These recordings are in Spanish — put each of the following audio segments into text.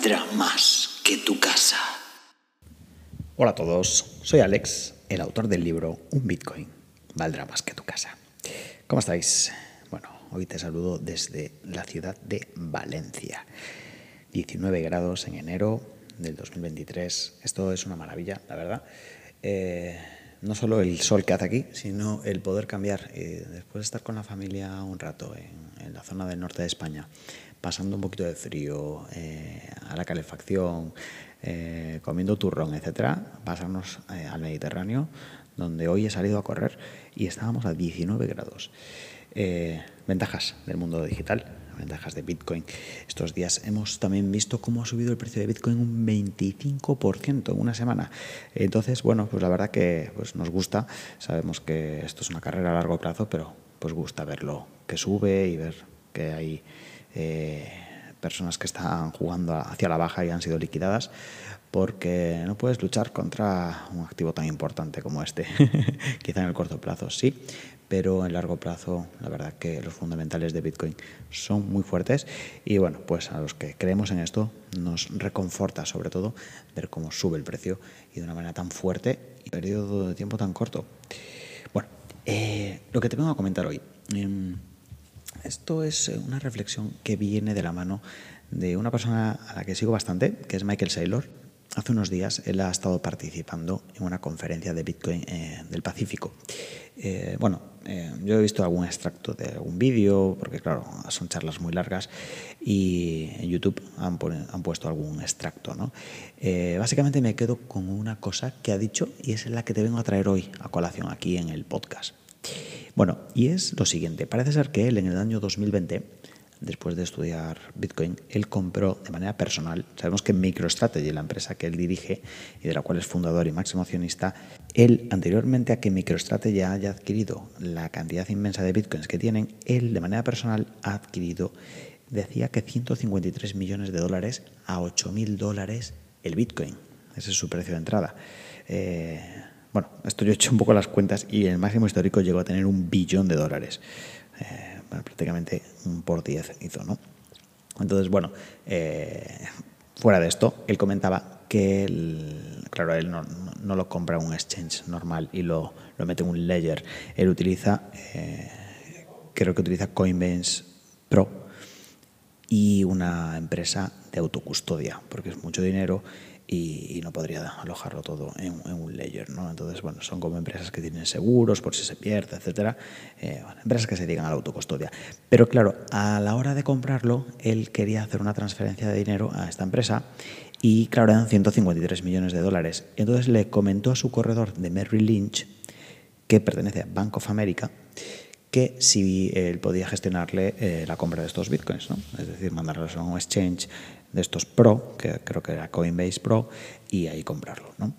valdrá más que tu casa. Hola a todos, soy Alex, el autor del libro Un Bitcoin valdrá más que tu casa. ¿Cómo estáis? Bueno, hoy te saludo desde la ciudad de Valencia. 19 grados en enero del 2023. Esto es una maravilla, la verdad. Eh, no solo el sol que hace aquí, sino el poder cambiar. Eh, después de estar con la familia un rato en, la zona del norte de España, pasando un poquito de frío, eh, a la calefacción, comiendo turrón, etcétera, pasarnos al Mediterráneo, donde hoy he salido a correr y estábamos a 19 grados. ventajas del mundo digital ventajas de Bitcoin. Estos días hemos también visto cómo ha subido el precio de Bitcoin un 25% en una semana. Entonces, bueno, pues la verdad que pues nos gusta. Sabemos que esto es una carrera a largo plazo, pero pues gusta verlo que sube y ver que hay eh, personas que están jugando hacia la baja y han sido liquidadas porque no puedes luchar contra un activo tan importante como este. Quizá en el corto plazo sí, pero en largo plazo la verdad que los fundamentales de Bitcoin son muy fuertes y bueno, pues a los que creemos en esto nos reconforta sobre todo ver cómo sube el precio y de una manera tan fuerte y periodo de tiempo tan corto. Bueno, eh, lo que te vengo a comentar hoy. Em, esto es una reflexión que viene de la mano de una persona a la que sigo bastante, que es Michael Saylor. Hace unos días él ha estado participando en una conferencia de Bitcoin eh, del Pacífico. Eh, bueno, eh, yo he visto algún extracto de algún vídeo, porque claro, son charlas muy largas, y en YouTube han, puesto algún extracto. ¿no? Eh, básicamente me quedo con una cosa que ha dicho y es la que te vengo a traer hoy a colación aquí en el podcast. Bueno, y es lo siguiente, parece ser que él en el año 2020 después de estudiar Bitcoin, él compró de manera personal, sabemos que MicroStrategy, la empresa que él dirige y de la cual es fundador y máximo accionista, él, anteriormente a que MicroStrategy haya adquirido la cantidad inmensa de Bitcoins que tienen, él de manera personal ha adquirido, decía que 153 millones de dólares a 8 mil dólares el Bitcoin. Ese es su precio de entrada. Eh, bueno, esto yo he hecho un poco las cuentas y el máximo histórico llegó a tener un billón de dólares. Eh, prácticamente un por 10 hizo, ¿no? Entonces, bueno, eh, fuera de esto, él comentaba que, claro, él no, lo compra un exchange normal y lo, lo mete en un ledger. Él utiliza, eh, creo que utiliza Coinbase Pro y una empresa de autocustodia, porque es mucho dinero y, no podría alojarlo todo en, un ledger. ¿no? Entonces, bueno, son como empresas que tienen seguros por si se pierde, etcétera. Eh, empresas que se dedican a la autocustodia. Pero claro, a la hora de comprarlo, él quería hacer una transferencia de dinero a esta empresa y claro, eran 153 millones de dólares. Entonces le comentó a su corredor de Merrill Lynch, que pertenece a Bank of America, que si él podía gestionarle eh, la compra de estos bitcoins, ¿no? es decir, mandarlos a un exchange de estos Pro, que creo que era Coinbase Pro, y ahí comprarlo. ¿no?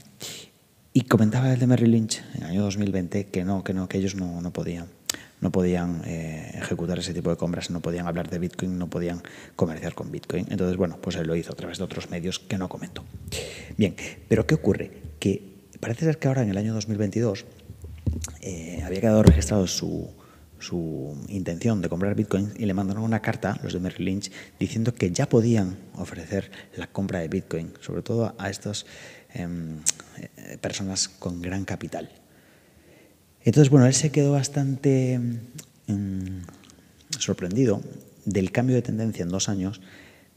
Y comentaba el de Merrill Lynch en el año 2020 que no, que no, que ellos no, no podían no podían eh, ejecutar ese tipo de compras, no podían hablar de Bitcoin, no podían comerciar con Bitcoin. Entonces, bueno, pues él lo hizo a través de otros medios que no comento. Bien, pero ¿qué ocurre? Que parece ser que ahora en el año 2022 eh, había quedado registrado su, su intención de comprar Bitcoin y le mandaron una carta, los de Merrill Lynch, diciendo que ya podían ofrecer la compra de Bitcoin, sobre todo a estas em, eh, personas con gran capital. Entonces, bueno, él se quedó bastante em, sorprendido del cambio de tendencia en dos años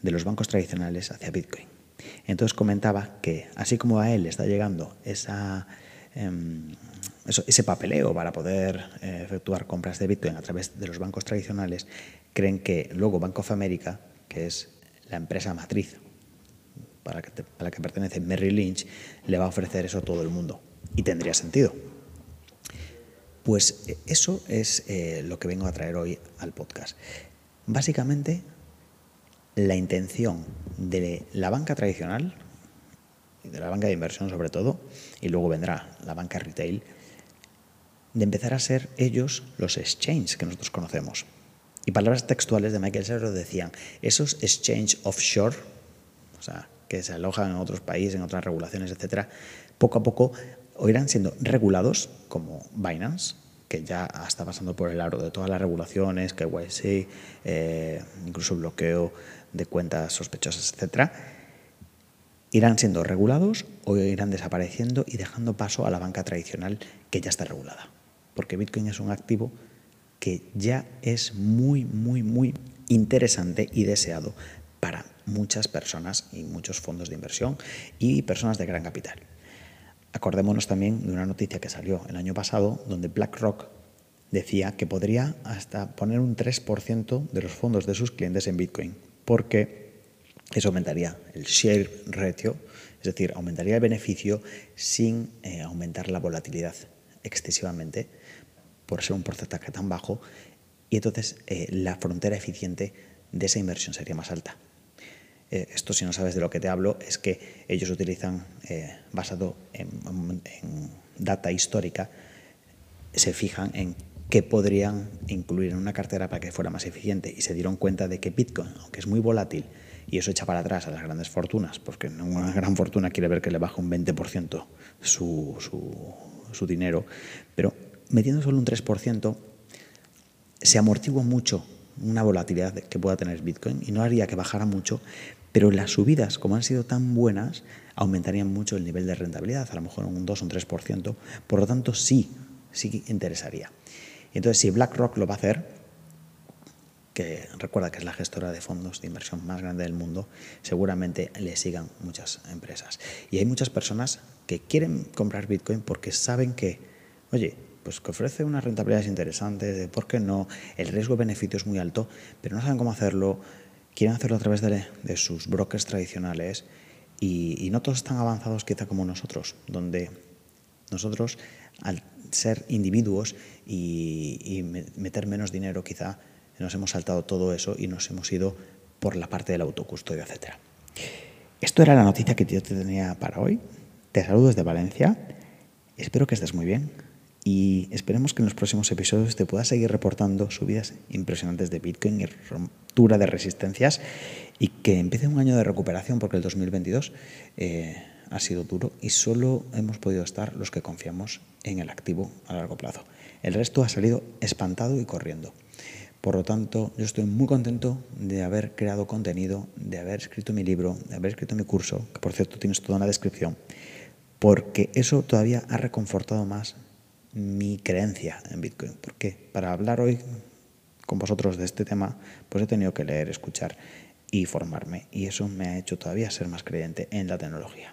de los bancos tradicionales hacia Bitcoin. Entonces comentaba que así como a él está llegando esa em, ese papeleo para poder eh, efectuar compras de Bitcoin a través de los bancos tradicionales, creen que luego Bank of America, que es la empresa matriz para que, la que pertenece Merrill Lynch, le va a ofrecer eso a todo el mundo. Y tendría sentido. Pues eh, eso es eh, lo que vengo a traer hoy al podcast. Básicamente, la intención de la banca tradicional, de la banca de inversión sobre todo, y luego vendrá la banca retail, de empezar a ser ellos los exchanges que nosotros conocemos. Y palabras textuales de Michael Serro decían, esos exchange offshore, o sea, que se alojan en otros países, en otras regulaciones, etcétera, poco a poco irán siendo regulados como Binance, que ya está pasando por el aro de todas las regulaciones, KYC, eh, incluso bloqueo de cuentas sospechosas, etcétera. Irán siendo regulados o irán desapareciendo y dejando paso a la banca tradicional que ya está regulada. Porque Bitcoin es un activo que ya es muy, muy, muy interesante y deseado para muchas personas y muchos fondos de inversión y personas de gran capital. Acordémonos también de una noticia que salió el año pasado donde BlackRock decía que podría hasta poner un 3% de los fondos de sus clientes en Bitcoin, porque eso aumentaría el share ratio, es decir, aumentaría el beneficio sin eh, aumentar la volatilidad excesivamente por ser un porcentaje tan bajo y entonces eh, la frontera eficiente de esa inversión sería más alta. Eh, esto si no sabes de lo que te hablo es que ellos utilizan, basado en, en data histórica, se fijan en que podrían incluir en una cartera para que fuera más eficiente y se dieron cuenta de que Bitcoin, aunque es muy volátil y eso echa para atrás a las grandes fortunas, porque una gran fortuna quiere ver que le baja un 20% su, su, su dinero, pero metiendo solo un 3% se amortigua mucho una volatilidad que pueda tener Bitcoin y no haría que bajara mucho, pero las subidas, como han sido tan buenas, aumentarían mucho el nivel de rentabilidad, a lo mejor un 2 o un 3%, por lo tanto sí, sí interesaría. Entonces, si BlackRock lo va a hacer, que recuerda que es la gestora de fondos de inversión más grande del mundo, seguramente le sigan muchas empresas. Y hay muchas personas que quieren comprar Bitcoin porque saben que, oye, pues que ofrece unas rentabilidades interesantes, de por qué no, el riesgo-beneficio es muy alto, pero no saben cómo hacerlo, quieren hacerlo a través de, sus brokers tradicionales y, y no todos están avanzados quizá como nosotros, donde nosotros al ser individuos y, meter menos dinero, quizá nos hemos saltado todo eso y nos hemos ido por la parte del autocustodio, etc. Esto era la noticia que yo te tenía para hoy. Te saludo desde Valencia. Espero que estés muy bien y esperemos que en los próximos episodios te pueda seguir reportando subidas impresionantes de Bitcoin y ruptura de resistencias y que empiece un año de recuperación porque el 2022 ha sido duro y solo hemos podido estar los que confiamos en el activo a largo plazo. El resto ha salido espantado y corriendo. Por lo tanto, yo estoy muy contento de haber creado contenido, de haber escrito mi libro, de haber escrito mi curso, que por cierto tienes toda una descripción, porque eso todavía ha reconfortado más mi creencia en Bitcoin. Porque para hablar hoy con vosotros de este tema, pues he tenido que leer, escuchar y formarme. Y eso me ha hecho todavía ser más creyente en la tecnología.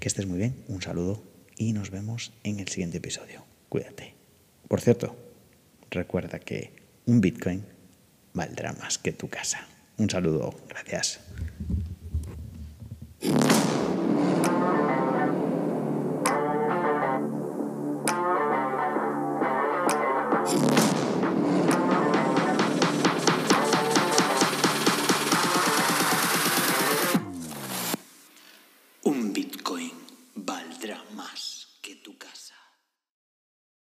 Que estés muy bien, un saludo y nos vemos en el siguiente episodio. Cuídate. Por cierto, recuerda que un Bitcoin valdrá más que tu casa. Un saludo, gracias.